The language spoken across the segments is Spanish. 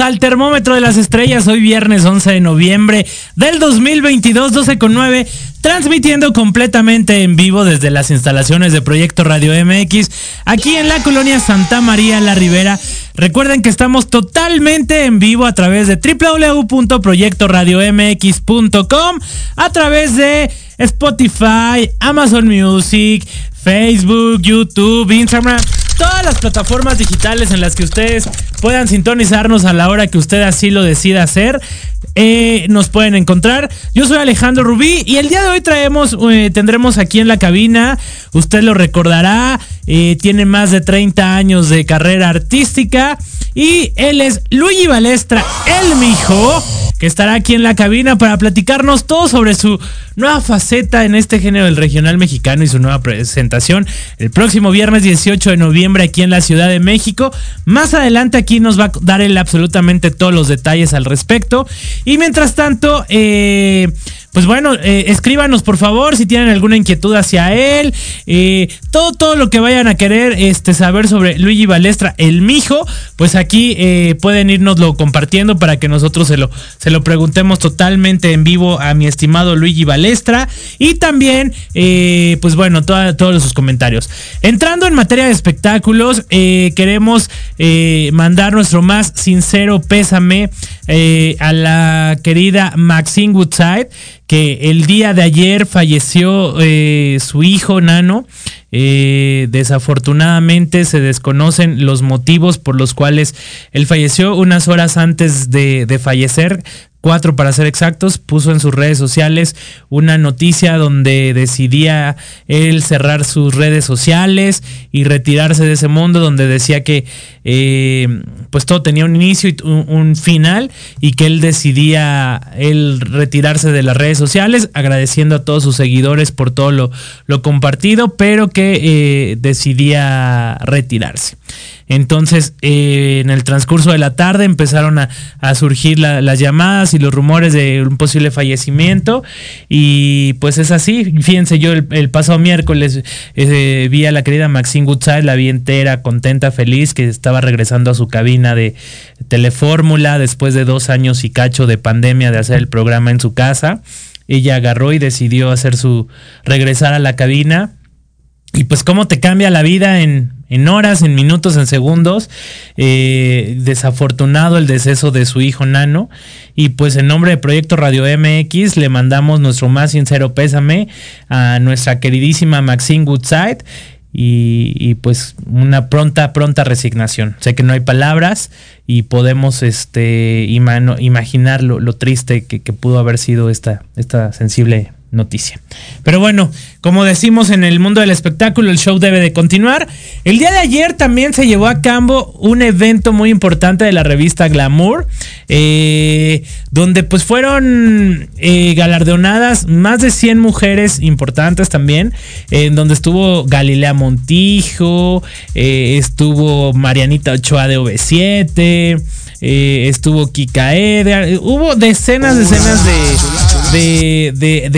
Al termómetro de las estrellas. Hoy viernes 11 de noviembre del 2022, 12 con 9, transmitiendo completamente en vivo desde las instalaciones de Proyecto Radio MX, aquí en la colonia Santa María La Ribera. Recuerden que estamos totalmente en vivo a través de www.proyectoradiomx.com, a través de Spotify, Amazon Music, Facebook, YouTube, Instagram todas las plataformas digitales en las que ustedes puedan sintonizarnos a la hora que usted así lo decida hacer. Eh, nos pueden encontrar. Yo soy Alejandro Rubí y el día de hoy traemos, eh, tendremos aquí en la cabina, usted lo recordará, eh, tiene más de 30 años de carrera artística y él es Luigi Balestra, el mijo que estará aquí en la cabina para platicarnos todo sobre su nueva faceta en este género del regional mexicano y su nueva presentación el próximo viernes 18 de noviembre aquí en la Ciudad de México. Más adelante aquí nos va a dar él absolutamente todos los detalles al respecto. Y mientras tanto, eh, pues bueno, eh, escríbanos por favor si tienen alguna inquietud hacia él. Eh, todo, todo lo que vayan a querer este, saber sobre Luigi Balestra, el mijo, pues aquí eh, pueden irnoslo compartiendo para que nosotros se lo, se lo preguntemos totalmente en vivo a mi estimado Luigi Balestra. Y también, pues bueno, todos sus comentarios. Entrando en materia de espectáculos, queremos mandar nuestro más sincero pésame a la querida Maxine Woodside que el día de ayer falleció eh, su hijo Nano. Eh, desafortunadamente se desconocen los motivos por los cuales él falleció unas horas antes de, de fallecer cuatro para ser exactos, puso en sus redes sociales una noticia donde decidía él cerrar sus redes sociales y retirarse de ese mundo, donde decía que eh, pues todo tenía un inicio y un, final y que él decidía él retirarse de las redes sociales, agradeciendo a todos sus seguidores por todo lo, lo compartido, pero que eh, decidía retirarse. Entonces, eh, en el transcurso de la tarde empezaron a, surgir las llamadas y los rumores de un posible fallecimiento. Y pues es así. Fíjense, yo el, pasado miércoles eh, vi a la querida Maxine Goodside, la vi entera, contenta, feliz, que estaba regresando a su cabina de Telefórmula después de dos años y cacho de pandemia de hacer el programa en su casa. Ella agarró y decidió hacer su regresar a la cabina. Y pues cómo te cambia la vida en en horas, en minutos, en segundos. Eh, desafortunado el deceso de su hijo Nano. Y pues en nombre de Proyecto Radio MX le mandamos nuestro más sincero pésame a nuestra queridísima Maxine Goodside. Y, pues una pronta, pronta resignación. Sé que no hay palabras y podemos este, imaginar lo, triste que, que, pudo haber sido esta, esta sensible noticia. Pero bueno, como decimos en el mundo del espectáculo, el show debe de continuar. El día de ayer también se llevó a cabo un evento muy importante de la revista Glamour, eh, donde pues fueron eh, galardonadas más de 100 mujeres importantes también, en donde estuvo Galilea Montijo, eh, estuvo Marianita Ochoa de OV7, estuvo Kika Eder, hubo decenas, decenas de de,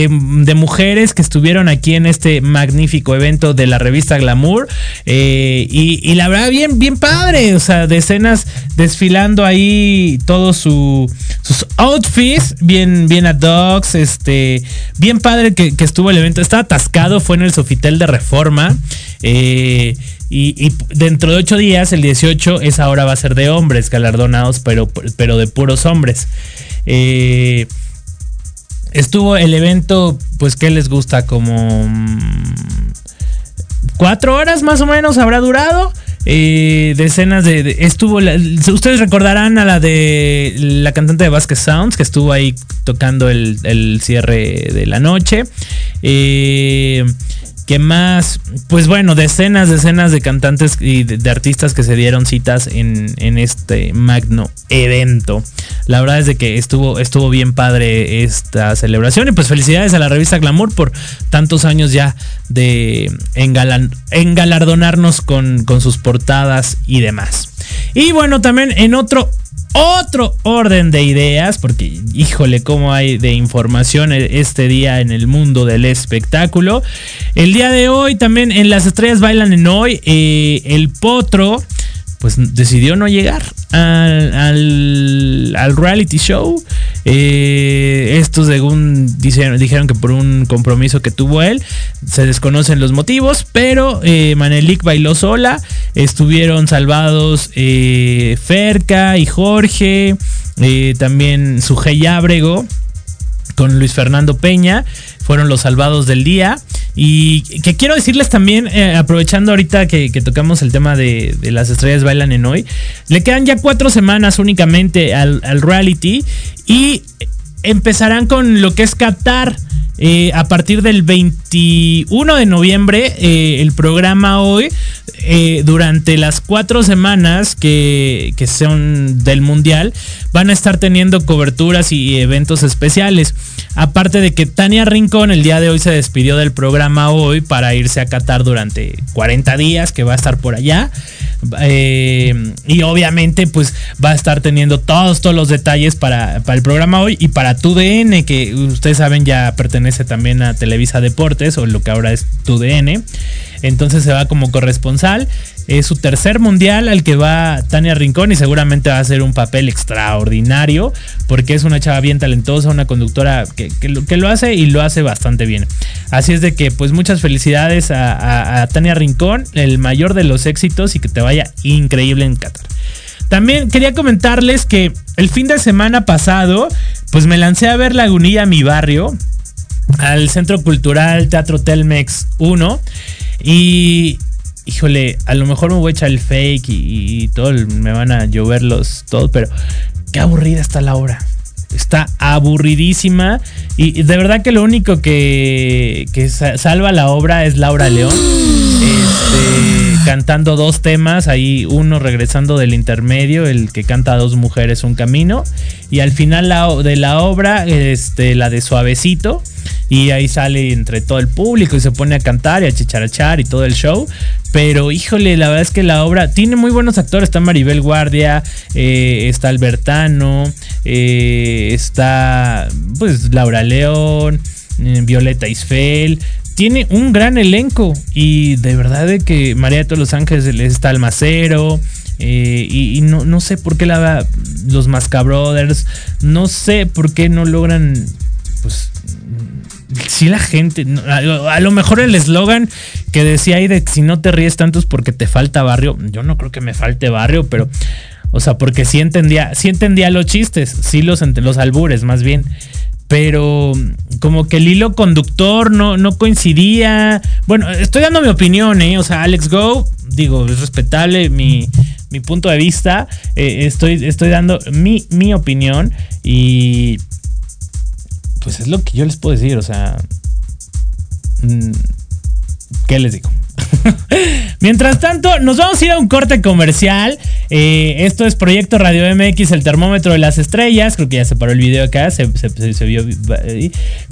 de, mujeres que estuvieron aquí en este magnífico evento de la revista Glamour. Eh, y, la verdad, bien, bien padre. O sea, decenas desfilando ahí todos sus outfits, bien, bien a dogs. Este, bien padre que, que estuvo el evento. Estaba atascado, fue en el Sofitel de Reforma. Eh, y, dentro de ocho días, el 18, esa hora va a ser de hombres galardonados, pero, pero de puros hombres. Eh, estuvo el evento, pues, ¿qué les gusta? Como mm, cuatro horas más o menos habrá durado. Eh, decenas de, estuvo ustedes recordarán a la de la cantante de Vasquez Sounds que estuvo ahí tocando el, el cierre de la noche eh, ¿Qué más? Pues bueno, decenas, decenas de cantantes y de, artistas que se dieron citas en, este magno evento. La verdad es de que estuvo, estuvo bien padre esta celebración. Y pues felicidades a la revista Glamour por tantos años ya de engalardonarnos con, con sus portadas y demás. Y bueno, también en otro otro orden de ideas, porque híjole, cómo hay de información e-, este día en el mundo del espectáculo. El día de hoy también en Las Estrellas Bailan en Hoy, eh, el Potro pues decidió no llegar al, reality show. Estos según dijeron, que por un compromiso que tuvo él, se desconocen los motivos, pero eh, Manelik bailó sola, estuvieron salvados eh, Ferca y Jorge, eh, también Sujei Ábrego con Luis Fernando Peña, fueron los salvados del día. Y que quiero decirles también, eh, aprovechando ahorita que, tocamos el tema de, las estrellas bailan en hoy, le quedan ya cuatro semanas únicamente al, reality y empezarán con lo que es Qatar. Eh, a partir del 21 de noviembre, eh, el programa hoy, durante las cuatro semanas que, que, son del Mundial, van a estar teniendo coberturas y eventos especiales. Aparte de que Tania Rincón el día de hoy se despidió del programa hoy para irse a Qatar durante 40 días, que va a estar por allá. Eh, y obviamente pues va a estar teniendo todos, todos los detalles para, para el programa hoy y para TUDN, que ustedes saben ya pertenece también a Televisa Deportes o lo que ahora es TUDN. Entonces se va como corresponsal. Es su tercer mundial al que va Tania Rincón y seguramente va a ser un papel extraordinario porque es una chava bien talentosa, una conductora que, que, lo, hace y lo hace bastante bien. Así es de que pues muchas felicidades a, Tania Rincón, el mayor de los éxitos y que te vaya increíble en Qatar. También quería comentarles que el fin de semana pasado pues me lancé a ver Lagunilla, mi barrio, al Centro Cultural Teatro Telmex 1 y híjole, a lo mejor me voy a echar el fake y, todo, me van a llover los todo, pero qué aburrida está la obra. Está aburridísima y de verdad que lo único que, que salva la obra es Laura León. Este, cantando dos temas, ahí uno regresando del intermedio, el que canta a dos mujeres un camino, y al final de la obra, este, la de Suavecito, y ahí sale entre todo el público y se pone a cantar y a chicharachar y todo el show. Pero híjole, la verdad es que la obra tiene muy buenos actores. Está Maribel Guardia, eh, está Albertano, eh, está pues Laura León, eh, Violeta Isfel. Tiene un gran elenco y de verdad de que María de todos los Ángeles está Almacero. y, no, no, sé por qué la, los Mascabrothers, no sé por qué no logran pues si la gente, a, lo mejor el eslogan que decía ahí de si no te ríes tanto es porque te falta barrio, yo no creo que me falte barrio, pero, o sea, porque sí entendía, sí entendía los chistes, sí los, los albures más bien, pero como que el hilo conductor no, no coincidía, bueno, estoy dando mi opinión, ¿eh? o sea, Alex Go, digo, es respetable mi, punto de vista, eh, estoy, estoy dando mi, mi opinión y pues es lo que yo les puedo decir, o sea, mm, ¿qué les digo? Mientras tanto, nos vamos a ir a un corte comercial. Eh, esto es Proyecto Radio MX, el termómetro de las estrellas. Creo que ya se paró el video acá, se, vio.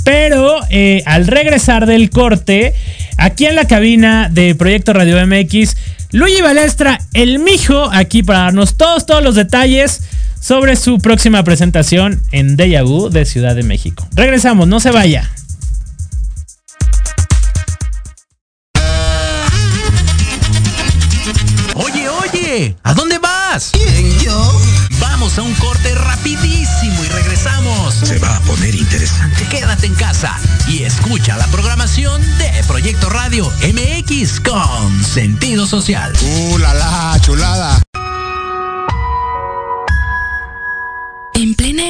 Pero eh, al regresar del corte, aquí en la cabina de Proyecto Radio MX, Luigi Balestra, el mijo, aquí para darnos todos, todos los detalles sobre su próxima presentación en Deja Vu de Ciudad de México. Regresamos, no se vaya. Oye, oye, ¿a dónde vas? ¿Quién, yo? Vamos a un corte rapidísimo y regresamos. Se va a poner interesante. Quédate en casa y escucha la programación de Proyecto Radio MX con sentido social. ¡Uh, la, la chulada!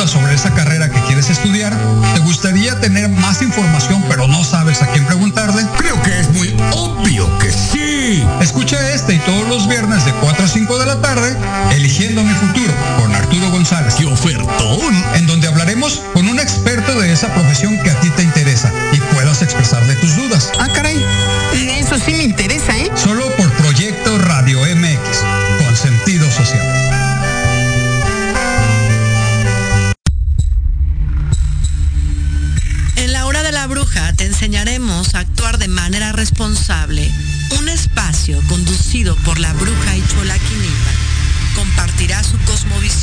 Dudas sobre esa carrera que quieres estudiar? ¿Te gustaría tener más información pero no sabes a quién preguntarle? Creo que es muy obvio que sí. Escucha este y todos los viernes de 4 a 5 de la tarde, Eligiendo mi futuro con Arturo González, ¡Qué ofertón!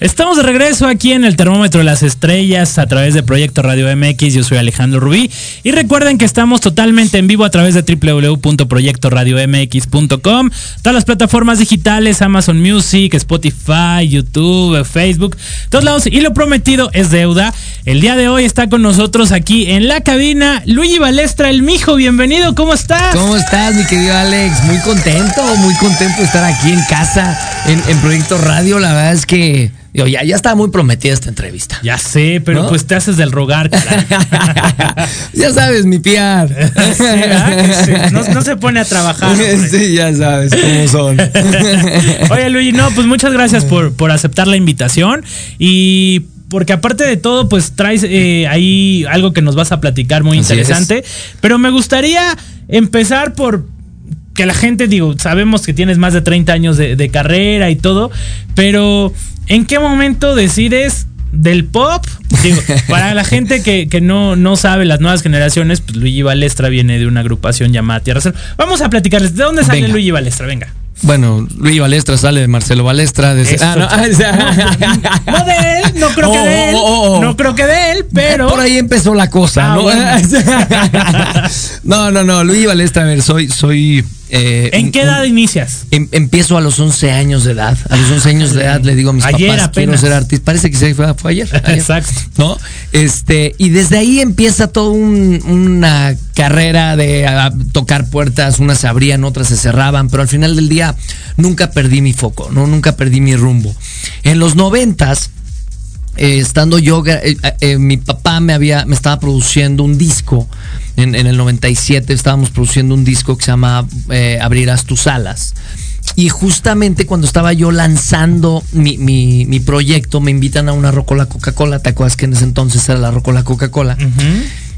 Estamos de regreso aquí en el termómetro de las estrellas a través de Proyecto Radio MX. Yo soy Alejandro Rubí. Y recuerden que estamos totalmente en vivo a través de www.proyectoradiomx.com. Todas las plataformas digitales, Amazon Music, Spotify, YouTube, Facebook, todos lados. Y lo prometido es deuda. El día de hoy está con nosotros aquí en la cabina Luigi Balestra, el mijo. Bienvenido, ¿cómo estás? ¿Cómo estás, mi querido Alex? Muy contento, muy contento de estar aquí en casa, en, en Proyecto Radio. La verdad es que ya, ya estaba muy prometida esta entrevista. Ya sé, pero ¿No? pues te haces del rogar, caray. ya sabes, mi piar. No, no se pone a trabajar. hombre. sí, ya sabes cómo son. Oye, Luigi, no, pues muchas gracias por, por aceptar la invitación y porque aparte de todo, pues traes eh, ahí algo que nos vas a platicar muy Así interesante. Pero me gustaría empezar por que la gente, digo, sabemos que tienes más de 30 años de, de carrera y todo, pero ¿en qué momento decides del pop? Digo, para la gente que, que no, no sabe, las nuevas generaciones, pues Luigi Balestra viene de una agrupación llamada Tierra Cero. Vamos a platicarles, ¿de dónde sale Venga. Luigi Balestra? Venga. Bueno, Luis Balestra sale de Marcelo Balestra. De, Eso. ah, no, No de él, no creo que Oh, de él. oh, oh. No creo que de él, pero. Por ahí empezó la cosa, Ah, ¿no? bueno. no, no, no, Luis Balestra, a ver, soy, soy. Eh, ¿En qué un- edad inicias? Em- empiezo a los 11 años de edad. A los 11 años de edad le digo a mis Ayer papás, quiero apenas. ser artista. Parece que se fue, fue ayer, ayer, Exacto. ¿No? Este, y desde ahí empieza toda una carrera de tocar puertas. Unas se abrían, otras se cerraban, pero al final del día nunca perdí mi foco, ¿no? Nunca perdí mi rumbo. En los noventas, eh, estando yo, eh, eh, mi papá me había, me estaba produciendo un disco. En, en el 97 estábamos produciendo un disco que se llama Abrirás tus alas. Y justamente cuando estaba yo lanzando mi, mi- mi proyecto, me invitan a una Rocola Coca-Cola. ¿Te acuerdas que en ese entonces era la Rocola Coca-Cola?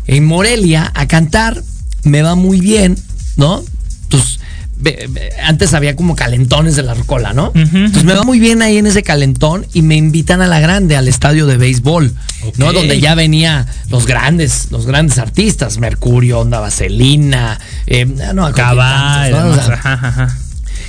En Morelia a cantar. Me va muy bien, ¿no? Entonces, antes había como calentones de la Rocola, ¿no? Entonces me va muy bien ahí en ese calentón y me invitan a la grande, al estadio de béisbol, ¿no? Donde ya venía los grandes, los grandes artistas, Mercurio, Onda Vaselina, eh, no, tantos, ¿no? O sea,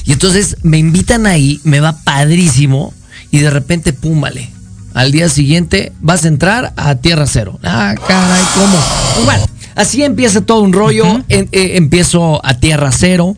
y entonces me invitan ahí, me va padrísimo y de repente, pum, vale. Al día siguiente vas a entrar a Tierra Cero. Ah, caray, ¿cómo? Pues bueno, así empieza todo un rollo. En- eh, empiezo a Tierra Cero.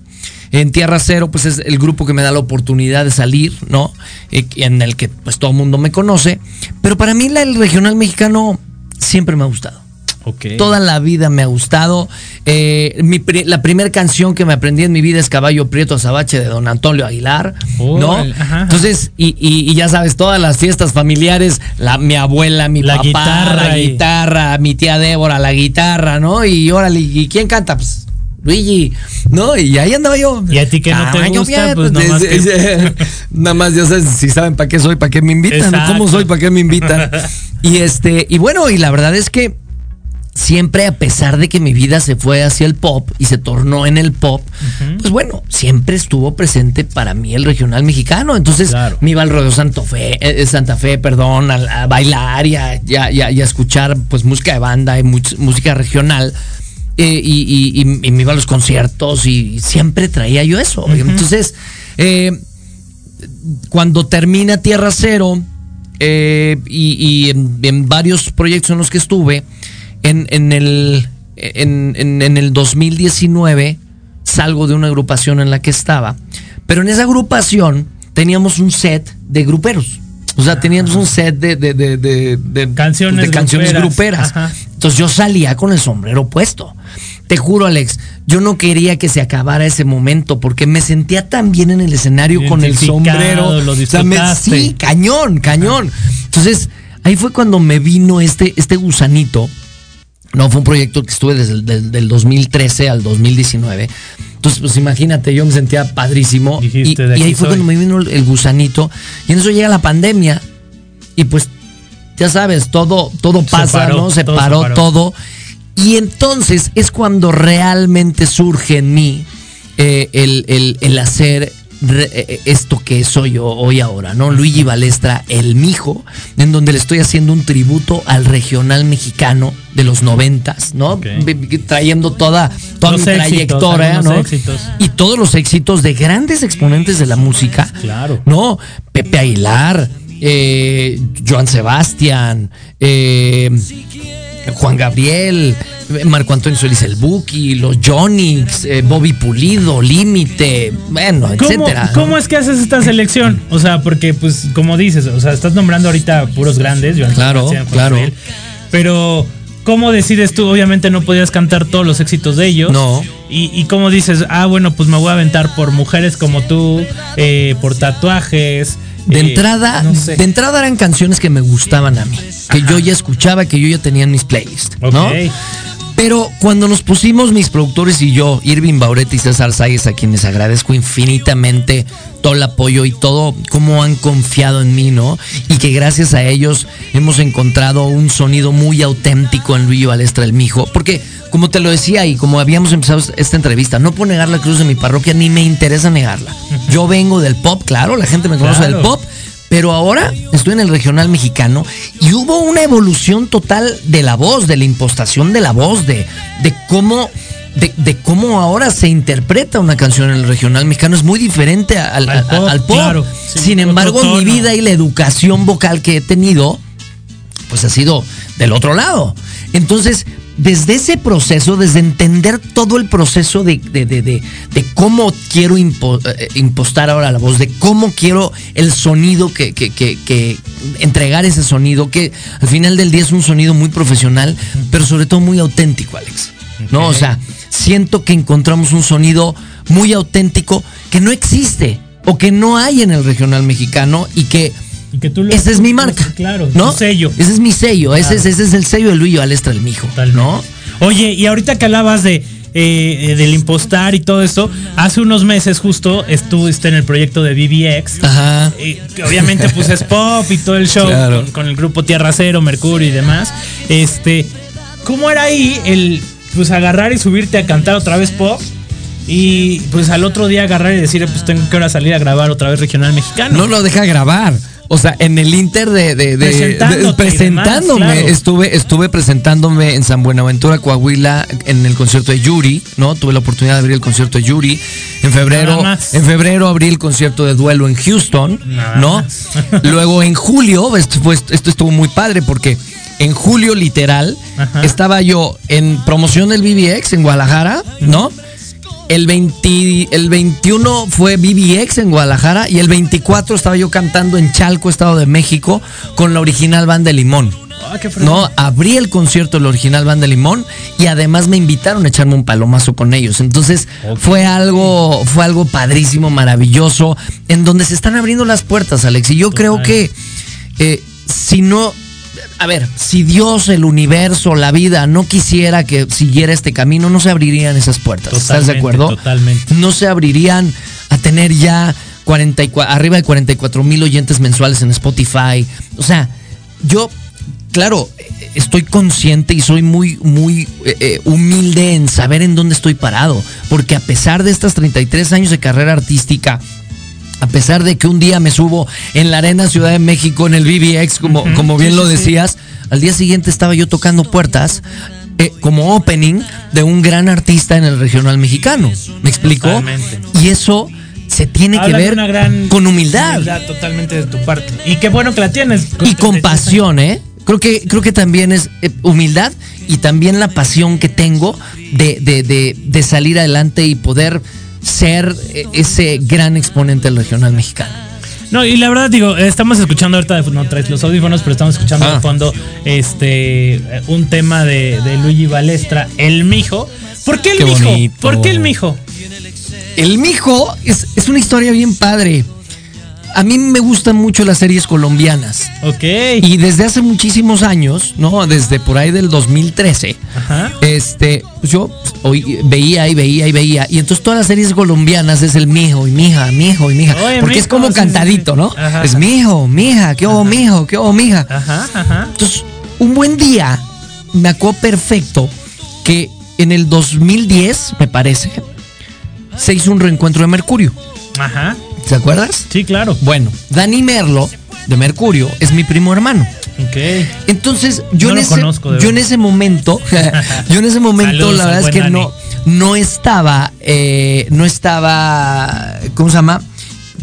En Tierra Cero, pues es el grupo que me da la oportunidad de salir, ¿no? En el que pues todo el mundo me conoce. Pero para mí el regional mexicano siempre me ha gustado. Ok. Toda la vida me ha gustado. Eh, mi la primera canción que me aprendí en mi vida es Caballo Prieto Azabache de Don Antonio Aguilar. ¿No? Ajá. Entonces, y, y- y ya sabes, todas las fiestas familiares, la, mi abuela, mi La papá, guitarra la y- guitarra, mi tía Débora, la guitarra, ¿no? Y órale, ¿y quién canta? Pues Luigi, ¿no? Y ahí andaba yo. Y a ti que no te gusta, pues, Prieto, nomás es- que- es- Nada más, ya sabes, si saben para qué soy, para qué me invitan, ¿no? ¿cómo Exacto. soy, para qué me invitan? y este, y bueno, y la verdad es que siempre a pesar de que mi vida se fue hacia el pop y se tornó en el pop, pues bueno, siempre estuvo presente para mí el regional mexicano. Entonces Claro. me iba al rodeo Santa Fe, eh, Santa Fe, perdón, a, a bailar y a, y a- y a- y a escuchar pues música de banda y much- música regional. Eh, y, y- y- y me iba a los conciertos y siempre traía yo eso. Entonces, eh, cuando termina Tierra Cero eh, y, en, en varios proyectos en los que estuve, en, en el, en, en- el 2019 salgo de una agrupación en la que estaba, pero en esa agrupación teníamos un set de gruperos. O sea, teníamos un set de, de- de- de- de- Canciones canciones gruperas. gruperas. Entonces yo salía con el sombrero puesto. Te juro, Alex, yo no quería que se acabara ese momento porque me sentía tan bien en el escenario con el sombrero. lo O sea, me- disfrutaste. sí, cañón, cañón. Entonces, ahí fue cuando me vino este, este gusanito. No, fue un proyecto que estuve desde el del, del 2013 al 2019. Entonces, pues imagínate, yo me sentía padrísimo. Y, Dijiste, de y ahí fue soy. cuando me vino el, el gusanito. Y en eso llega la pandemia. Y pues, ya sabes, todo, todo Se pasa, paró, ¿no? Se todo se paró paró. todo. Y entonces es cuando realmente surge en mí eh, el, el- el hacer re- eh, esto que soy yo hoy ahora, ¿no? Luigi Balestra, el mijo, en donde le estoy haciendo un tributo al regional mexicano de los noventas, ¿no? Trayendo toda, toda Los mi éxitos, trayectoria, ¿no? éxitos. Y todos los éxitos de grandes exponentes de la música. Claro. No, Pepe Aguilar, eh, Joan Sebastián, eh, Juan Gabriel, Marco Antonio Solís el Buki, los Jonix, eh, Bobby Pulido, Límite, bueno, ¿Cómo, etcétera. ¿no? ¿Cómo es que haces esta selección? O sea, porque, pues, como dices, o sea, estás nombrando ahorita puros grandes. Joan Claro, Sebastián, Juan claro. Gabriel, pero, ¿cómo decides tú? Obviamente no podías cantar todos los éxitos de ellos. No. Y, y cómo dices, ah, bueno, pues me voy a aventar por mujeres como tú, eh, por tatuajes. De eh, entrada, no sé. de entrada eran canciones que me gustaban a mí, que yo ya escuchaba, que yo ya tenía en mis playlists, ¿no? Pero cuando nos pusimos mis productores y yo, Irving Bauret y César Sáez, a quienes agradezco infinitamente todo el apoyo y todo cómo han confiado en mí, ¿no? Y que gracias a ellos hemos encontrado un sonido muy auténtico en Luigi Balestra el Mijo. Porque, como te lo decía y como habíamos empezado esta entrevista, no puedo negar la cruz de mi parroquia, ni me interesa negarla. Yo vengo del pop, claro, la gente me conoce Claro. del pop, pero ahora estoy en el regional mexicano y hubo una evolución total de la voz, de la impostación de la voz, de, de cómo de, de cómo ahora se interpreta una canción en el regional mexicano. Es muy diferente al, Al al- pop, al pop. claro. Sí, Sin embargo, mi tono. vida y la educación vocal que he tenido, pues ha sido del otro lado. Entonces, desde ese proceso, desde entender todo el proceso de, de- de- de- cómo quiero impo- eh, impostar ahora la voz, de cómo quiero el sonido, que, que- que- que entregar ese sonido, que al final del día es un sonido muy profesional, pero sobre todo muy auténtico, Alex. ¿No? O sea, siento que encontramos un sonido muy auténtico que no existe o que no hay en el regional mexicano y que Y que tú lo- esa es mi marca. Claro, ¿no? tu sello. Ese es mi sello, ese, es, ese es el sello de Luis Alestra el mijo, ¿no? Oye, y ahorita que hablabas de eh, eh, del impostar y todo eso, hace unos meses justo estuviste en el proyecto de BBX. Ajá. eh, que obviamente pues es pop y todo el show Claro. con, con el grupo Tierra Cero, Mercurio y demás. Este, ¿cómo era ahí el pues agarrar y subirte a cantar otra vez pop? Y pues al otro día agarrar y decir, pues tengo que ahora salir a grabar otra vez regional mexicano. No lo deja grabar. O sea, en el Inter de, presentándome, demás, claro. estuve, estuve presentándome en San Buenaventura, Coahuila, en el concierto de Yuri, ¿no? Tuve la oportunidad de abrir el concierto de Yuri. En febrero, en febrero abrí el concierto de duelo en Houston, Nada ¿no? más. Luego en julio, esto, estuvo muy padre porque en julio literal Ajá. estaba yo en promoción del BBX en Guadalajara, ¿no? El, 20 el 21 fue BBX en Guadalajara y el 24 estaba yo cantando en Chalco, Estado de México, con la original banda de Limón. Ah, qué. No, abrí el concierto de la original banda de Limón y además me invitaron a echarme un palomazo con ellos. Entonces fue algo, fue algo padrísimo, maravilloso, en donde se están abriendo las puertas, Alex. Y yo creo que eh, si no, a ver, si Dios, el universo, la vida no quisiera que siguiera este camino, no se abrirían esas puertas. ¿Estás de acuerdo? Totalmente. no se abrirían a tener ya 44, arriba de 44 mil oyentes mensuales en Spotify. O sea, yo, claro, estoy consciente y soy muy, muy eh, eh, humilde en saber en dónde estoy parado. Porque a pesar de estas 33 años de carrera artística, a pesar de que un día me subo en la Arena Ciudad de México en el BBX, como, como bien sí, lo sí. decías, al día siguiente estaba yo tocando puertas eh, como opening de un gran artista en el regional mexicano. ¿Me explicó? Totalmente. Y eso se tiene Habla que ver una gran con humildad, totalmente de tu parte. Y qué bueno que la tienes. y compasión, ¿eh? Creo que, creo que también es eh, humildad y también la pasión que tengo de, de, de, de salir adelante y poder ser eh, ese gran exponente del regional mexicano. No, y la verdad, digo, estamos escuchando ahorita, no traes los audífonos, pero estamos escuchando Ah. de fondo este un tema de, de Luigi Balestra, El Mijo. ¿Por qué el Qué Mijo? bonito. ¿Por qué el Mijo? El mijo es, es una historia bien padre. A mí me gustan mucho las series colombianas. Ok. Y desde hace muchísimos años, ¿no? Desde por ahí del 2013, Ajá. este, pues yo veía y veía y veía. Y entonces todas las series colombianas es el mijo y mija, mijo y mija. Oye, porque es como sí, cantadito. ¿no? Ajá, Es mijo, mija, qué hubo mijo, qué hubo mija. Ajá, ajá. Entonces, un buen día, me acuerdo perfecto que en el 2010, me parece, se hizo un reencuentro de Mercurio. Ajá. ¿Te acuerdas? Sí, claro. Bueno, Dani Merlo, de Mercurio, es mi primo hermano. Ok. Entonces, yo, No en, ese, conozco, yo en ese momento, yo en ese momento, Saludos la verdad es que no, no estaba, eh, no estaba, ¿cómo se llama?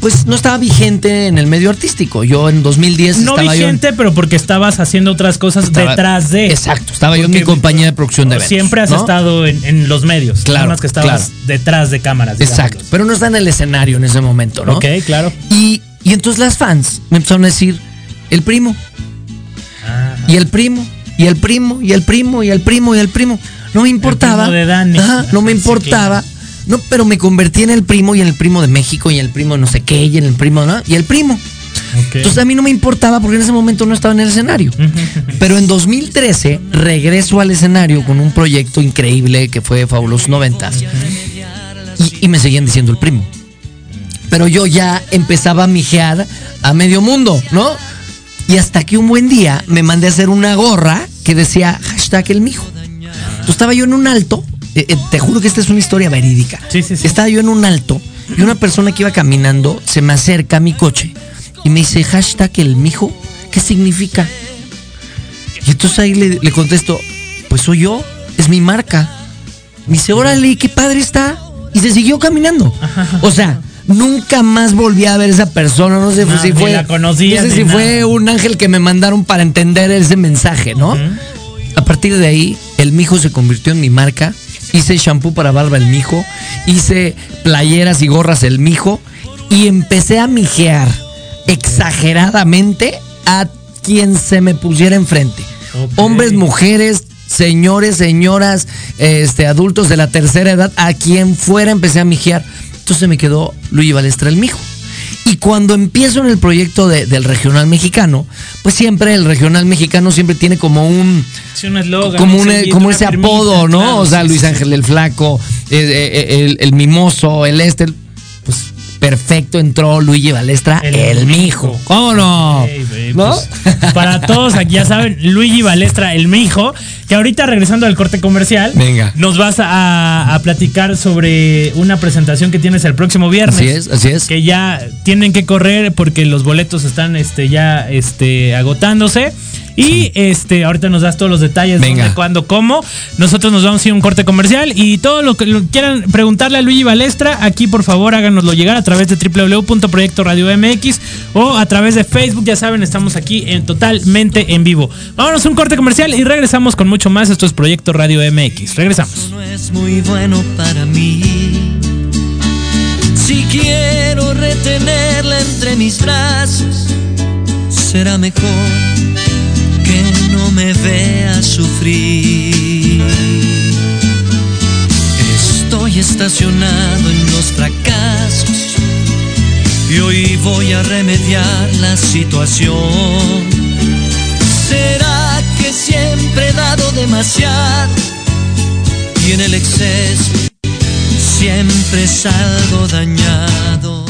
Pues no estaba vigente en el medio artístico. Yo en 2010 No estaba yo en- vigente, pero porque estabas haciendo otras cosas Estaba- detrás de. Exacto, estaba yo en mi compañía de producción de eventos. Siempre has ¿no? estado en, en los medios. Claro, más que estabas claro. detrás de cámaras. Exacto, pero no está en el escenario en ese momento, ¿no? Ok, claro. Y, y entonces las fans me empezaron a decir, el primo, y el primo, y el primo, y el primo, y el primo, y el primo. No me importaba. primo de Dani. Ajá, no me Sí, importaba. No, pero me convertí en el primo y en el primo de México y en el primo no sé qué y en el primo, ¿no? Y el primo. Entonces a mí no me importaba porque en ese momento no estaba en el escenario. Pero en 2013 regreso al escenario con un proyecto increíble que fue Fabulosos Noventas. Y, y me seguían diciendo el primo. Pero yo ya empezaba a mijear a medio mundo, ¿no? Y hasta que un buen día me mandé a hacer una gorra que decía hashtag el mijo. Entonces estaba yo en un alto, eh, eh, te juro que esta es una historia verídica. Sí, sí, sí. Estaba yo en un alto y una persona que iba caminando se me acerca a mi coche y me dice hashtag el mijo, ¿qué significa? Y entonces ahí le, le contesto, pues soy yo, es mi marca. Me dice, órale, qué padre está. Y se siguió caminando. O sea, nunca más volví a ver esa persona. No sé No, si fue. la conocías, no sé si nada. fue un ángel que me mandaron para entender ese mensaje, ¿no? A partir de ahí, el mijo se convirtió en mi marca. Hice shampoo para barba el mijo. Hice playeras y gorras el mijo. Y empecé a mijear exageradamente a quien se me pusiera enfrente. Hombres, mujeres, señores, señoras, este, adultos de la tercera edad, a quien fuera empecé a mijear. Entonces me quedó Luigi Balestra el mijo. Cuando empiezo en el proyecto de- del regional mexicano, pues siempre el regional mexicano siempre tiene como un Sí, un eslogan. como, un como ese apodo, ¿no? claro, o sea, Luis Ángel el Flaco, eh, eh, el, el mimoso, el este, pues perfecto entró Luigi Balestra, el, mijo. ¿Cómo no? Pues, para todos aquí ya saben, Luigi Balestra, el mijo, que ahorita regresando al corte comercial, Venga. nos vas a, a platicar sobre una presentación que tienes el próximo viernes. Así es, así es. Que ya tienen que correr porque los boletos están este, ya este, agotándose. Y este, ahorita nos das todos los detalles, Venga. dónde, cuándo, cómo. Nosotros nos vamos a ir a un corte comercial y todo lo que lo quieran preguntarle a Luigi Balestra, aquí por favor háganoslo llegar a través de www.proyectoradio.mx o a través de Facebook, ya saben, estamos aquí en totalmente en vivo. Vámonos a un corte comercial y regresamos con mucho más. Esto es Proyecto Radio MX. Regresamos. no es muy bueno para mí. Si quiero retenerla entre mis brazos, será mejor me vea sufrir. Estoy estacionado en los fracasos y hoy voy a remediar la situación. ¿Será que siempre he dado demasiado? y en el exceso siempre salgo dañado.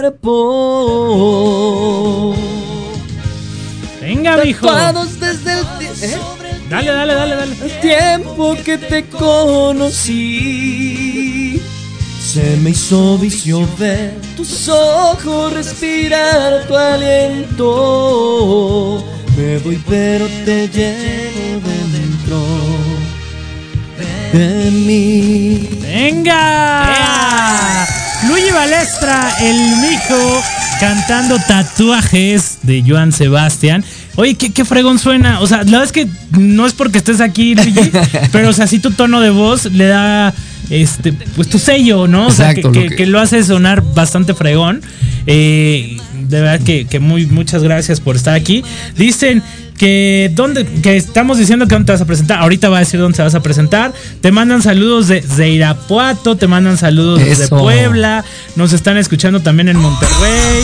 Cuerpo. Venga, mijo. Tatuados desde el ¿eh? Dale, dale, dale, dale. El tiempo que te conocí. Se me hizo vicio ver tus ojos, respirar tu aliento. Me voy, pero te llevo dentro de mí. ¡Venga! Luigi Balestra, el mijo, cantando tatuajes de Joan Sebastián. Oye, ¿qué, qué fregón suena. O sea, la verdad es que no es porque estés aquí, Luigi, pero o sea, sí tu tono de voz le da este, pues tu sello, ¿no? O sea, que, Exacto, lo que- que- que lo hace sonar bastante fregón. Eh, de verdad que, que muy, muchas gracias por estar aquí. Dicen que dónde, que estamos diciendo que dónde te vas a presentar. Ahorita va a decir dónde te vas a presentar. Te mandan saludos de, de Irapuato, te mandan saludos desde Eso. Puebla. Nos están escuchando también en Monterrey,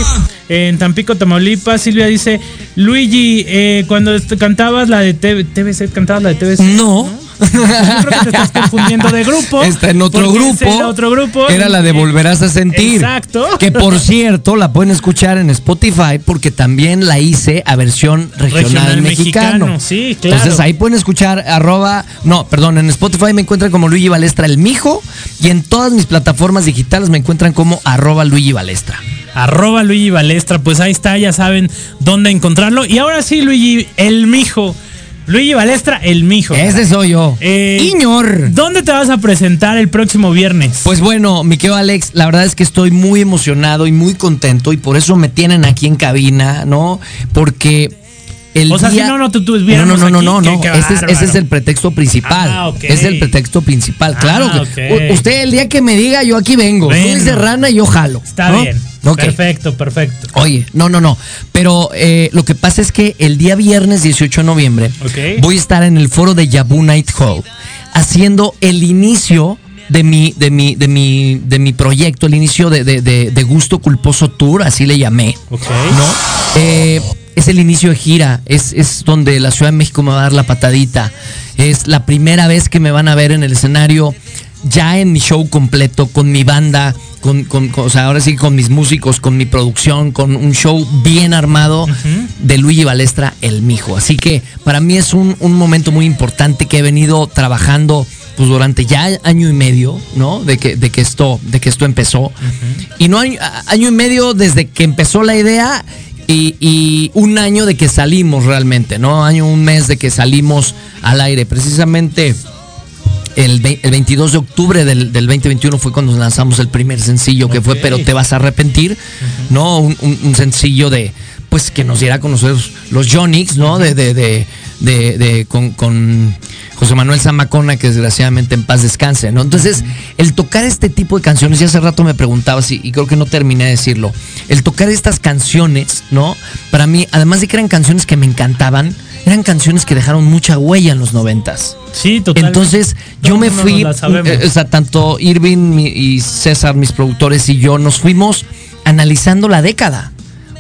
en Tampico, Tamaulipas. Silvia dice, Luigi, eh, cuando cantabas la de TV TVC, cantabas la de TVC. No. Yo creo que te estás confundiendo de grupo. Está en otro grupo. otro grupo. Era la de Volverás a sentir. Exacto. Que por cierto, la pueden escuchar en Spotify porque también la hice a versión regional, Regional mexicano. mexicano, sí, claro. Entonces ahí pueden escuchar arroba, no, perdón, en Spotify me encuentran como Luigi Balestra el Mijo y en todas mis plataformas digitales me encuentran como arroba Luigi Balestra. Arroba Luigi Balestra, pues ahí está, ya saben dónde encontrarlo. Y ahora sí, Luigi, el mijo. Luigi Balestra, el mijo. Ese soy yo. Eh, Iñor. ¿Dónde te vas a presentar el próximo viernes? Pues bueno, mi querido Alex, la verdad es que estoy muy emocionado y muy contento y por eso me tienen aquí en cabina, ¿no? Porque el O sea, día- si no, no te no, no, no, no, no, no. Ese es, ese es el pretexto principal. Ah, ok. Es el pretexto principal. Ah, claro que ok. u- usted el día que me diga, yo aquí vengo. Bueno. Soy serrana y yo jalo. Está ¿no? bien. Perfecto, perfecto. Oye, no, no, no. Pero eh, lo que pasa es que el día viernes 18 de noviembre voy a estar en el foro de Yabu Night Hall haciendo el inicio de mi, de mi, de mi, de mi proyecto, el inicio de, de- de- de Gusto Culposo Tour, así le llamé. ¿No? Eh, es el inicio de gira, es, es donde la Ciudad de México me va a dar la patadita. Es la primera vez que me van a ver en el escenario, ya en mi show completo, con mi banda, con, con- con- o sea, ahora sí con mis músicos, con mi producción, con un show bien armado de Luigi Balestra, el mijo. Así que para mí es un, un momento muy importante que he venido trabajando pues durante ya año y medio, ¿no? De que, de que esto, de que esto empezó. Y no año, año y medio desde que empezó la idea y, y un año de que salimos realmente, ¿no? Año, un mes de que salimos al aire. Precisamente el, ve- el 22 de octubre del, del 2021 fue cuando lanzamos el primer sencillo que fue. Pero te vas a arrepentir, ¿no? Un, un- un sencillo de, pues que nos diera a conocer los Jonix, ¿no? De, de, de, de- de- con, con José Manuel Zamacona, que desgraciadamente en paz descanse, ¿no? Entonces, el tocar este tipo de canciones, ya hace rato me preguntabas y, y creo que no terminé de decirlo, el tocar estas canciones, ¿no? Para mí, además de que eran canciones que me encantaban, eran canciones que dejaron mucha huella en los noventas. Sí, totalmente. Entonces yo Todo me fui, eh, o sea, tanto Irving y César, mis productores y yo, nos fuimos analizando la década.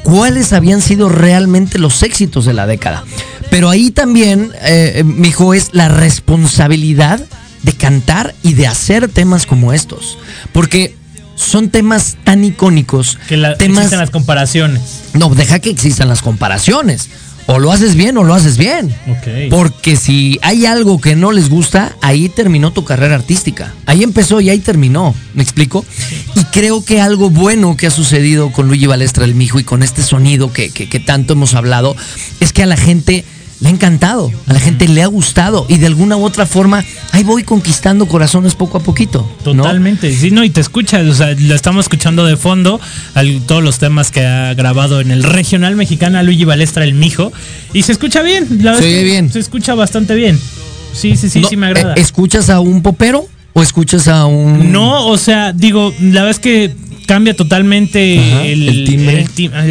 ¿Cuáles habían sido realmente los éxitos de la década? Pero ahí también, eh, eh, mijo, es la responsabilidad de cantar y de hacer temas como estos. Porque son temas tan icónicos. que la, temas, existen las comparaciones. no, deja que existan las comparaciones. O lo haces bien o lo haces bien. Porque si hay algo que no les gusta, ahí terminó tu carrera artística. Ahí empezó y ahí terminó. ¿Me explico? Y creo que algo bueno que ha sucedido con Luigi Balestra el Mijo y con este sonido que, que- que tanto hemos hablado es que a la gente le ha encantado, a la gente le ha gustado y de alguna u otra forma ahí voy conquistando corazones poco a poquito. ¿no? Totalmente, sí, no, y te escuchas, o sea, lo estamos escuchando de fondo, al- todos los temas que ha grabado en el regional mexicana Luigi Balestra, el mijo, y se escucha bien, la verdad Se oye bien. Se escucha bastante bien. Sí, sí, sí, No, sí me agrada. eh, ¿Escuchas a un popero o escuchas a un... No, o sea, digo, la verdad es que cambia totalmente Ajá, el, el timbre.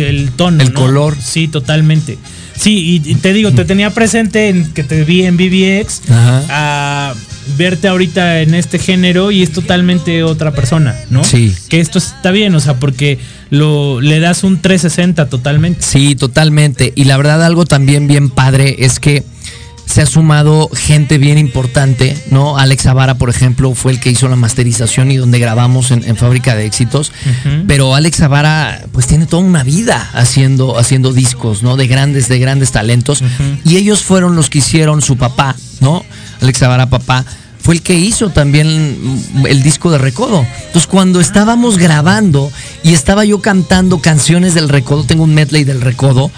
el, tono. El ¿no? color. Sí, totalmente. Sí, y, te digo, te tenía presente en que te vi en BBX Ajá. a verte ahorita en este género y es totalmente otra persona, ¿no? Sí. Que esto está bien, o sea, porque lo le das un 360 totalmente. Sí, totalmente. Y la verdad algo también bien padre es que se ha sumado gente bien importante, ¿no? Alex Zavara, por ejemplo, fue el que hizo la masterización y donde grabamos en, en Fábrica de Éxitos. Pero Alex Zavara, pues tiene toda una vida haciendo, haciendo discos, ¿no? De grandes, de grandes talentos. Y ellos fueron los que hicieron su papá, ¿no? Alex Zavara, papá, fue el que hizo también el disco de Recodo. Entonces, cuando estábamos grabando y estaba yo cantando canciones del Recodo, tengo un medley del Recodo.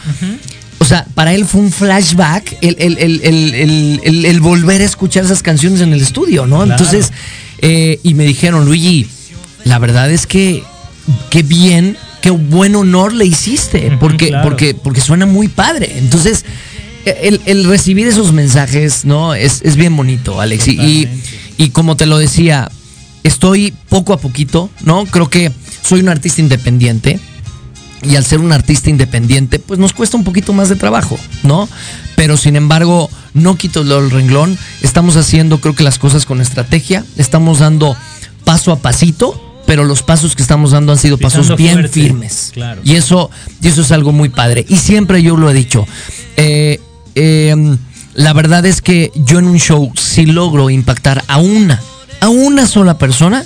O sea, para él fue un flashback el, el- el- el- volver a escuchar esas canciones en el estudio, ¿no? Claro. Entonces, eh, y me dijeron, Luigi, la verdad es que qué bien, qué buen honor le hiciste, porque, claro. porque, porque suena muy padre. Entonces, el, recibir esos mensajes, ¿no? Es, es bien bonito, Alex. Y, y, y como te lo decía, estoy poco a poquito, ¿no? Creo que soy un artista independiente. Y al ser un artista independiente, pues nos cuesta un poquito más de trabajo, ¿no? Pero sin embargo, no quito el renglón. Estamos haciendo, creo que las cosas con estrategia. Estamos dando paso a pasito, pero los pasos que estamos dando han sido pasos bien fuerte, firmes. claro. Y eso, y eso es algo muy padre. Y siempre yo lo he dicho. eh, eh, la verdad es que yo en un show, si logro impactar a una, a una sola persona,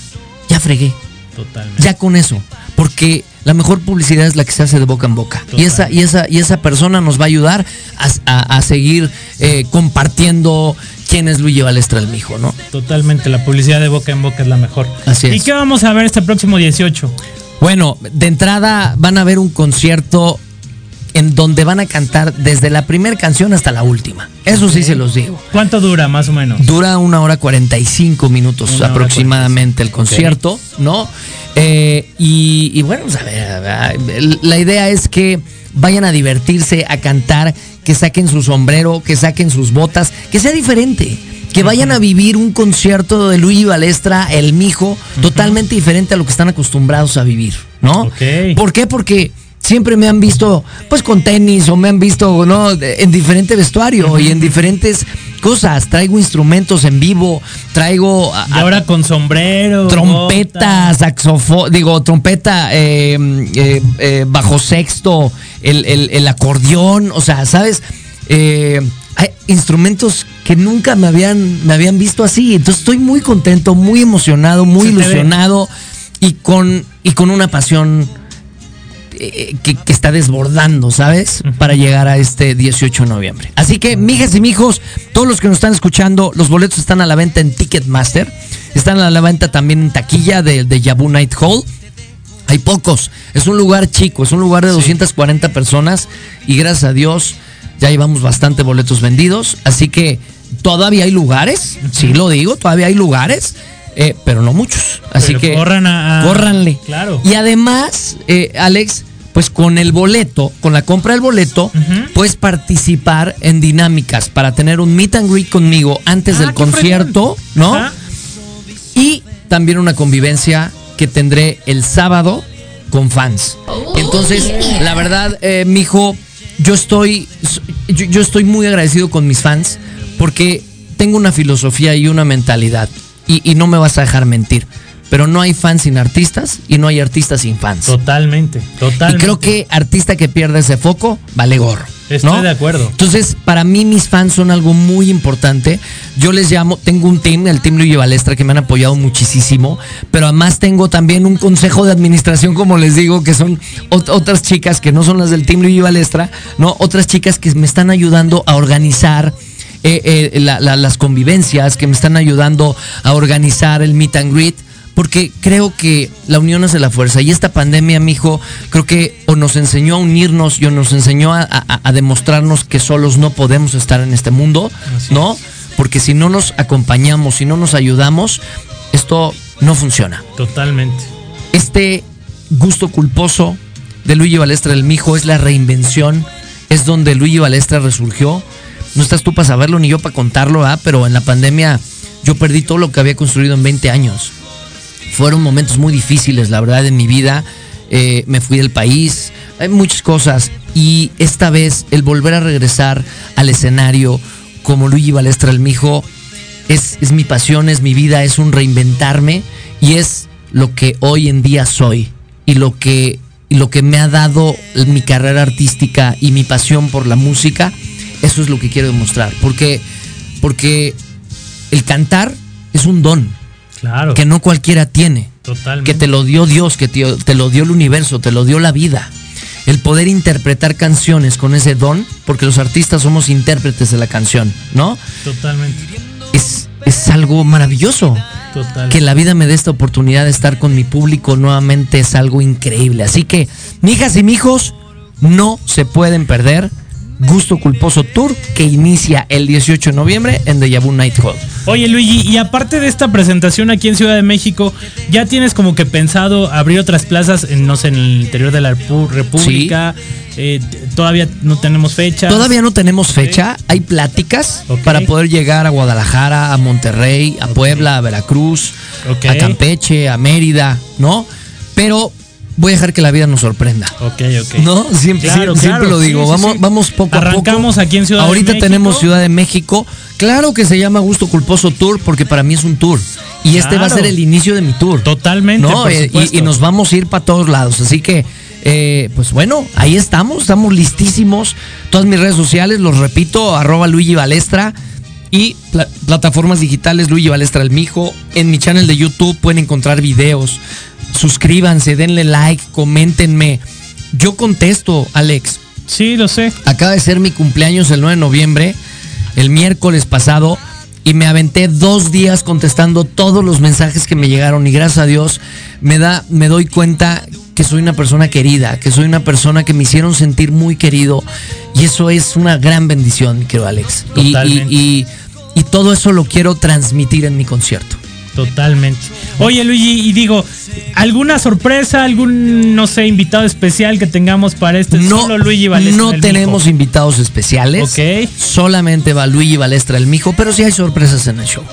ya fregué. Totalmente. Ya con eso. Porque la mejor publicidad es la que se hace de boca en boca. Y esa, y esa, y esa persona nos va a ayudar a, a- a seguir eh, compartiendo quién es Luigi Balestra el mijo, ¿no? Totalmente, la publicidad de boca en boca es la mejor. Así es. ¿Y qué vamos a ver este próximo 18? Bueno, de entrada van a ver un concierto en donde van a cantar desde la primera canción hasta la última. Eso sí se los digo. ¿Cuánto dura, más o menos? Dura una hora 45 minutos Una aproximadamente el concierto, ¿no? Eh, y, y bueno, pues, a ver, la idea es que vayan a divertirse, a cantar, que saquen su sombrero, que saquen sus botas, que sea diferente. Que vayan a vivir un concierto de Luigi Balestra, el mijo, totalmente diferente a lo que están acostumbrados a vivir, ¿no? ¿Por qué? Porque siempre me han visto pues con tenis o me han visto no en diferente vestuario y en diferentes cosas traigo instrumentos en vivo traigo a- Y ahora con sombrero. trompeta, saxofón, digo, trompeta, eh, eh, eh, bajo sexto, el, el- el acordeón, o sea, ¿sabes? Hay instrumentos que nunca me habían, me habían visto así. Entonces estoy muy contento, muy emocionado, muy Se ilusionado y con, y con una pasión eh, que, que está desbordando, ¿sabes? Para llegar a este 18 de noviembre. Así que, mijas y mijos, todos los que nos están escuchando, los boletos están a la venta en Ticketmaster. Están a la venta también en taquilla de, de Yabu Night Hall. Hay pocos. Es un lugar chico, es un lugar de 240 personas y gracias a Dios ya llevamos bastante boletos vendidos. Así que todavía hay lugares, sí lo digo, todavía hay lugares, eh, pero no muchos. Así Pero que corran a- a- córranle. Claro. Y además, eh, Alex, pues con el boleto, con la compra del boleto, puedes participar en dinámicas para tener un meet and greet conmigo antes del concierto, ¿no? Ajá. Y también una convivencia que tendré el sábado con fans. Entonces, la verdad, eh, mijo, yo estoy, yo, yo estoy muy agradecido con mis fans porque tengo una filosofía y una mentalidad y, y no me vas a dejar mentir. Pero no hay fans sin artistas y no hay artistas sin fans. Totalmente, Y totalmente. creo que artista que pierde ese foco, vale gorro. Estoy ¿no? de acuerdo. Entonces, para mí mis fans son algo muy importante. Yo les llamo, tengo un team, el Team Luigi Balestra, que me han apoyado muchísimo, pero además tengo también un consejo de administración, como les digo, que son ot- otras chicas que no son las del Team Luigi Balestra, ¿no? Otras chicas que me están ayudando a organizar eh, eh, la- la- las convivencias, que me están ayudando a organizar el meet and greet porque creo que la unión hace la fuerza. Y esta pandemia, mijo, creo que o nos enseñó a unirnos y o nos enseñó a, a- a demostrarnos que solos no podemos estar en este mundo, ¿no? Porque si no nos acompañamos, si no nos ayudamos, esto no funciona. Totalmente. Este gusto culposo de Luigi Balestra del Mijo es la reinvención, es donde Luigi Balestra resurgió. No estás tú para saberlo ni yo para contarlo, ¿verdad? pero en la pandemia yo perdí todo lo que había construido en 20 años. Fueron momentos muy difíciles, la verdad, en mi vida. Eh, me fui del país, hay muchas cosas. Y esta vez el volver a regresar al escenario como Luigi Balestra el Mijo es, es mi pasión, es mi vida, es un reinventarme y es lo que hoy en día soy y lo que, y lo que me ha dado mi carrera artística y mi pasión por la música Eso es lo que quiero demostrar. Porque, porque el cantar es un don Claro. que no cualquiera tiene. Totalmente. Que te lo dio Dios, que te, te lo dio el universo, te lo dio la vida. El poder interpretar canciones con ese don, porque los artistas somos intérpretes de la canción, ¿no? Totalmente. Es, es algo maravilloso. Total. Que la vida me dé esta oportunidad de estar con mi público nuevamente es algo increíble. Así que, mijas y mijos, no se pueden perder Gusto Culposo Tour que inicia el 18 de noviembre en Deja Vu Night Hall. Oye Luigi, y aparte de esta presentación aquí en Ciudad de México, ¿ya tienes como que pensado abrir otras plazas, en, no sé, en el interior de la República? Eh, todavía no tenemos fecha. Todavía no tenemos fecha, hay pláticas para poder llegar a Guadalajara, a Monterrey, a Puebla, a Veracruz, a Campeche, a Mérida, ¿no? Pero voy a dejar que la vida nos sorprenda. Ok, ok. ¿No? Siempre, Claro, siempre, siempre claro, lo digo. sí, vamos, sí. vamos poco a poco. Arrancamos aquí en Ciudad de Ahorita México. tenemos Ciudad de México. Claro que se llama Gusto Culposo Tour porque para mí es un tour. Y este va a ser el inicio de mi tour. Totalmente, ¿no? por Eh, y, y nos vamos a ir para todos lados. Así que, eh, pues bueno, ahí estamos, estamos listísimos. Todas mis redes sociales, los repito, arroba Luigi Balestra. Y pla- plataformas digitales, Luigi Balestra el Mijo. En mi channel de YouTube pueden encontrar videos. Suscríbanse, denle like, coméntenme. Yo contesto, Alex. Sí, lo sé. Acaba de ser mi cumpleaños el 9 de noviembre, el miércoles pasado, y me aventé dos días contestando todos los mensajes que me llegaron. Y gracias a Dios me da, me doy cuenta que soy una persona querida, que soy una persona que me hicieron sentir muy querido. Y eso es una gran bendición, querido Alex. Y- Y, Totalmente. y- y todo eso lo quiero transmitir en mi concierto. Totalmente. Oye, Luigi, y digo, ¿alguna sorpresa, algún, no sé, invitado especial que tengamos para este No, solo Luigi Balestra no tenemos Mijo? invitados especiales. Ok. Solamente va Luigi Balestra el Mijo, pero sí hay sorpresas en el show.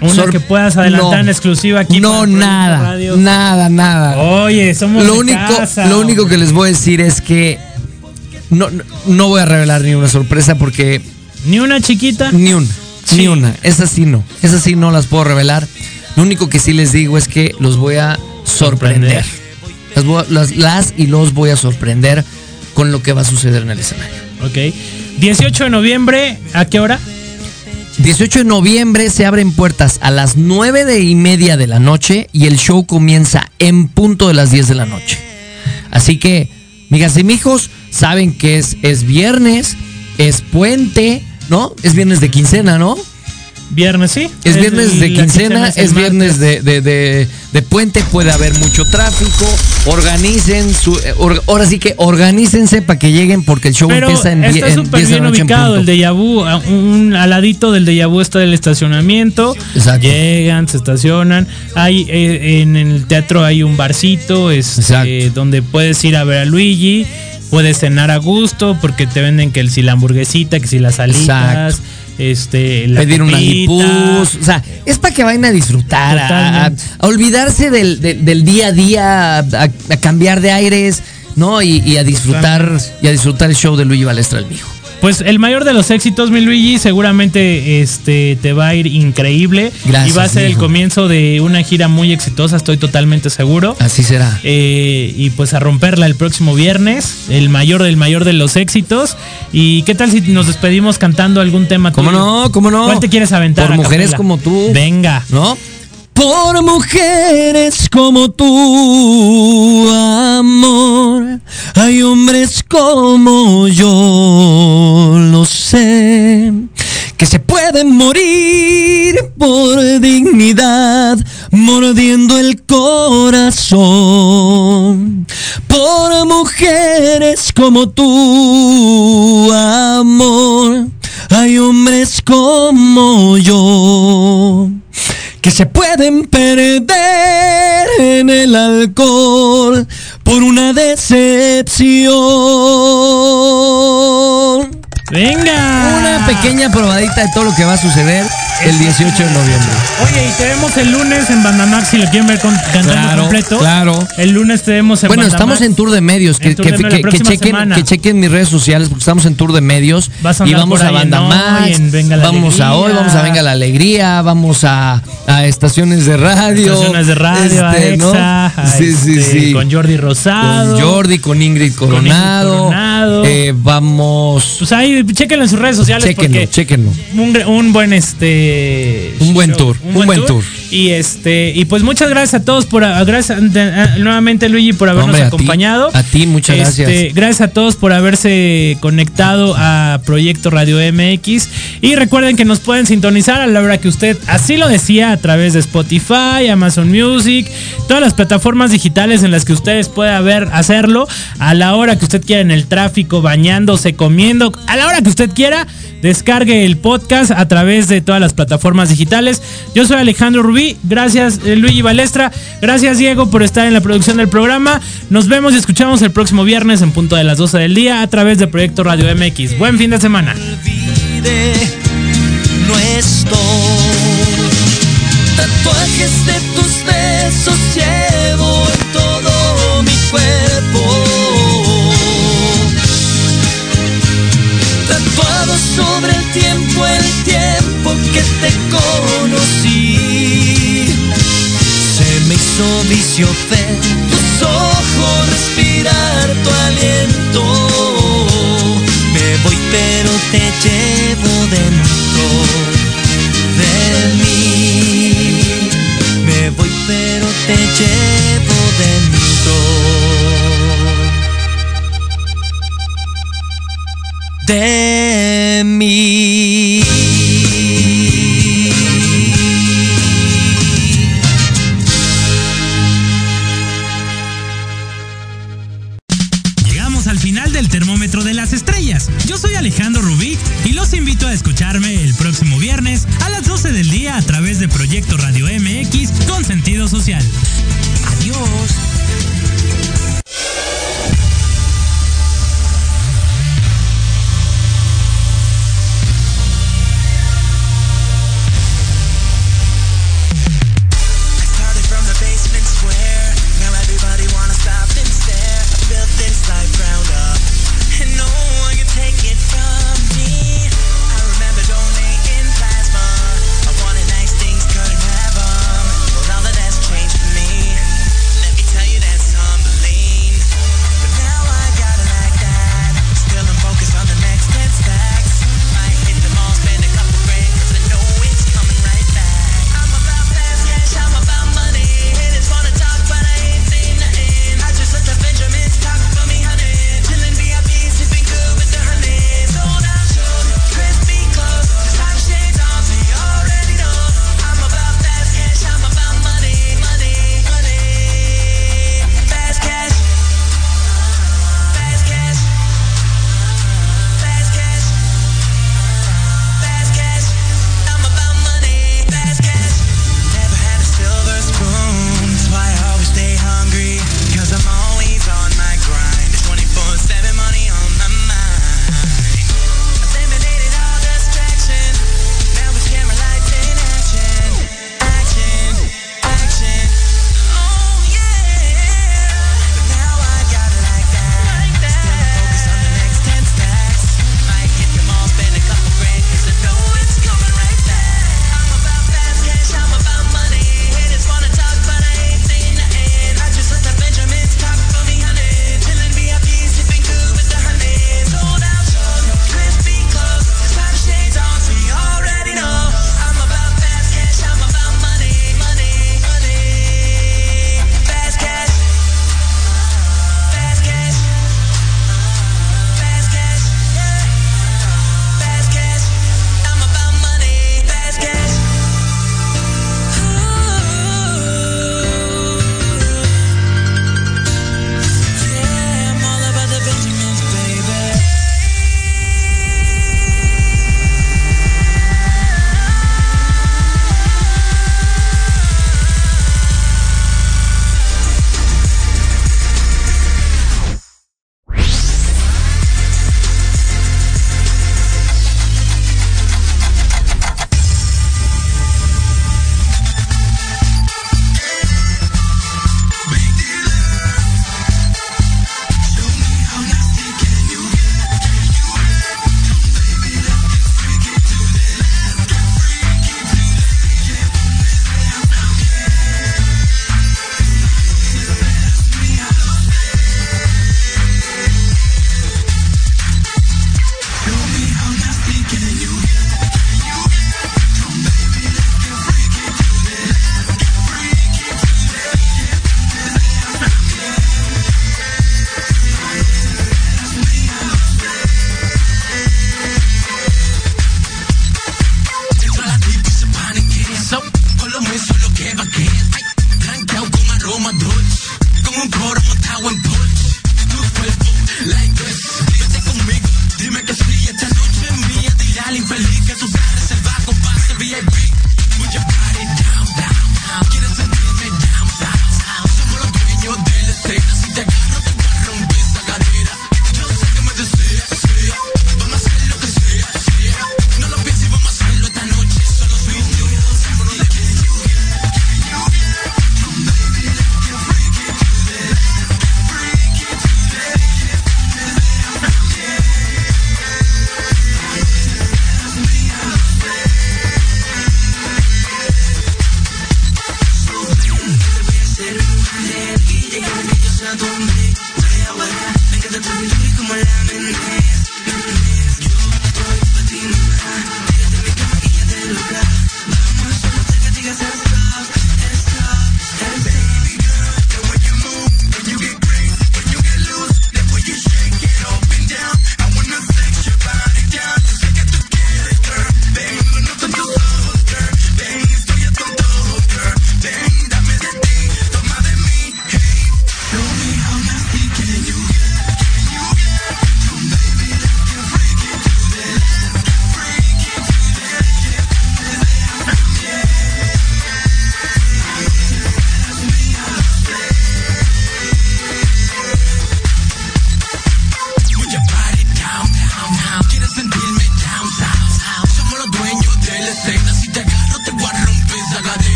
Una Sor- que puedas adelantar No. en exclusiva aquí. No, nada, Radio. nada, nada. Oye, somos lo de único, casa, lo único hombre. que les voy a decir es que no, no, no voy a revelar ni una sorpresa porque Ni una chiquita. ni una, Sí. ni una. Esas sí no, esas sí no las puedo revelar. Lo único que sí les digo es que los voy a sorprender. Las, voy a- las- las y los voy a sorprender con lo que va a suceder en el escenario. Ok. 18 de noviembre, ¿a qué hora? 18 de noviembre se abren puertas a las 9 de y media de la noche y el show comienza en punto de las 10 de la noche. Así que, migas y mijos, saben que es, es viernes, es puente, ¿no? Es viernes de quincena, ¿no? Viernes, sí. Es viernes de quincena, es viernes de, de- de- de puente, puede haber mucho tráfico. Organicen su. eh, or- ahora sí que organícense para que lleguen porque el show Pero empieza en, die- está en súper 10 bien ubicado el de Yabu. Un aladito del de Yabu está el estacionamiento. Exacto. Llegan, se estacionan. Hay eh, en el teatro hay un barcito este, donde puedes ir a ver a Luigi. Puedes cenar a gusto porque te venden que el, si la hamburguesita, que si las alitas, Exacto. Este, la pedir lipus. O sea, es para que vayan a disfrutar, a, olvidarse del, del- del día a día, a, a cambiar de aires, ¿no? Y, y a disfrutar Totalmente. y a disfrutar el show de Luigi Balestra el Mijo. Pues el mayor de los éxitos, mi Luigi, seguramente este te va a ir increíble. Gracias, y va a ser el comienzo de una gira muy exitosa, estoy totalmente seguro. Así será. Eh, y pues a romperla el próximo viernes, el mayor del mayor de los éxitos. ¿Y qué tal si nos despedimos cantando algún tema ¿Cómo tuyo? no? ¿Cómo no? ¿Cuál te quieres aventar? Por mujeres capela? como tú. Venga. ¿No? Por mujeres como tú, amor, hay hombres como yo, lo sé, que se pueden morir por dignidad, mordiendo el corazón. Por mujeres como tú, amor, hay hombres como yo que se pueden perder en el alcohol por una decepción. Venga. Una pequeña probadita de todo lo que va a suceder. el 18 de noviembre. Oye, y te vemos el lunes en Bandamax si lo quieren ver con, cantando Claro, completo. claro. El lunes te vemos en Bueno, Bandamax. estamos en tour de medios. Que, que- chequen, semana. que chequen mis redes sociales porque estamos en tour de medios. Vas a y vamos a ahí en Banda Hoy, Max, en Venga la vamos a hoy, vamos a Venga la Alegría, vamos a, a estaciones de radio. Estaciones de radio, este, Sí, sí, este, sí. con Jordi Rosado. Con Jordi, con Ingrid Coronado. Coronado. Eh, vamos. Pues ahí, chéquenlo en sus redes sociales Chéquenlo, porque chéquenlo. un, buen este Un buen tour, un buen tour. Y este y pues muchas gracias a todos por gracias nuevamente Luigi por habernos Hombre, a ti, acompañado. a ti, muchas Este, gracias. gracias a todos por haberse conectado a Proyecto Radio MX y recuerden que nos pueden sintonizar a la hora que usted así lo decía a través de Spotify Amazon Music todas las plataformas digitales en las que ustedes pueda ver hacerlo. A la hora que usted quiera en el tráfico bañándose comiendo a la hora que usted quiera descargue el podcast a través de todas las plataformas digitales. Yo soy Alejandro Rubí, gracias eh, Luigi Balestra, gracias Diego por estar en la producción del programa. Nos vemos y escuchamos el próximo viernes en punto de las 12 del día a través de Proyecto Radio MX. Buen fin de semana. Tatuajes de tus besos llevo Hizo vicio ver tus ojos, respirar tu aliento. Me voy pero te llevo dentro de mí. Me voy pero te llevo dentro de mí. Escucharme el próximo viernes a las 12 del día a través de Proyecto Radio MX con sentido social.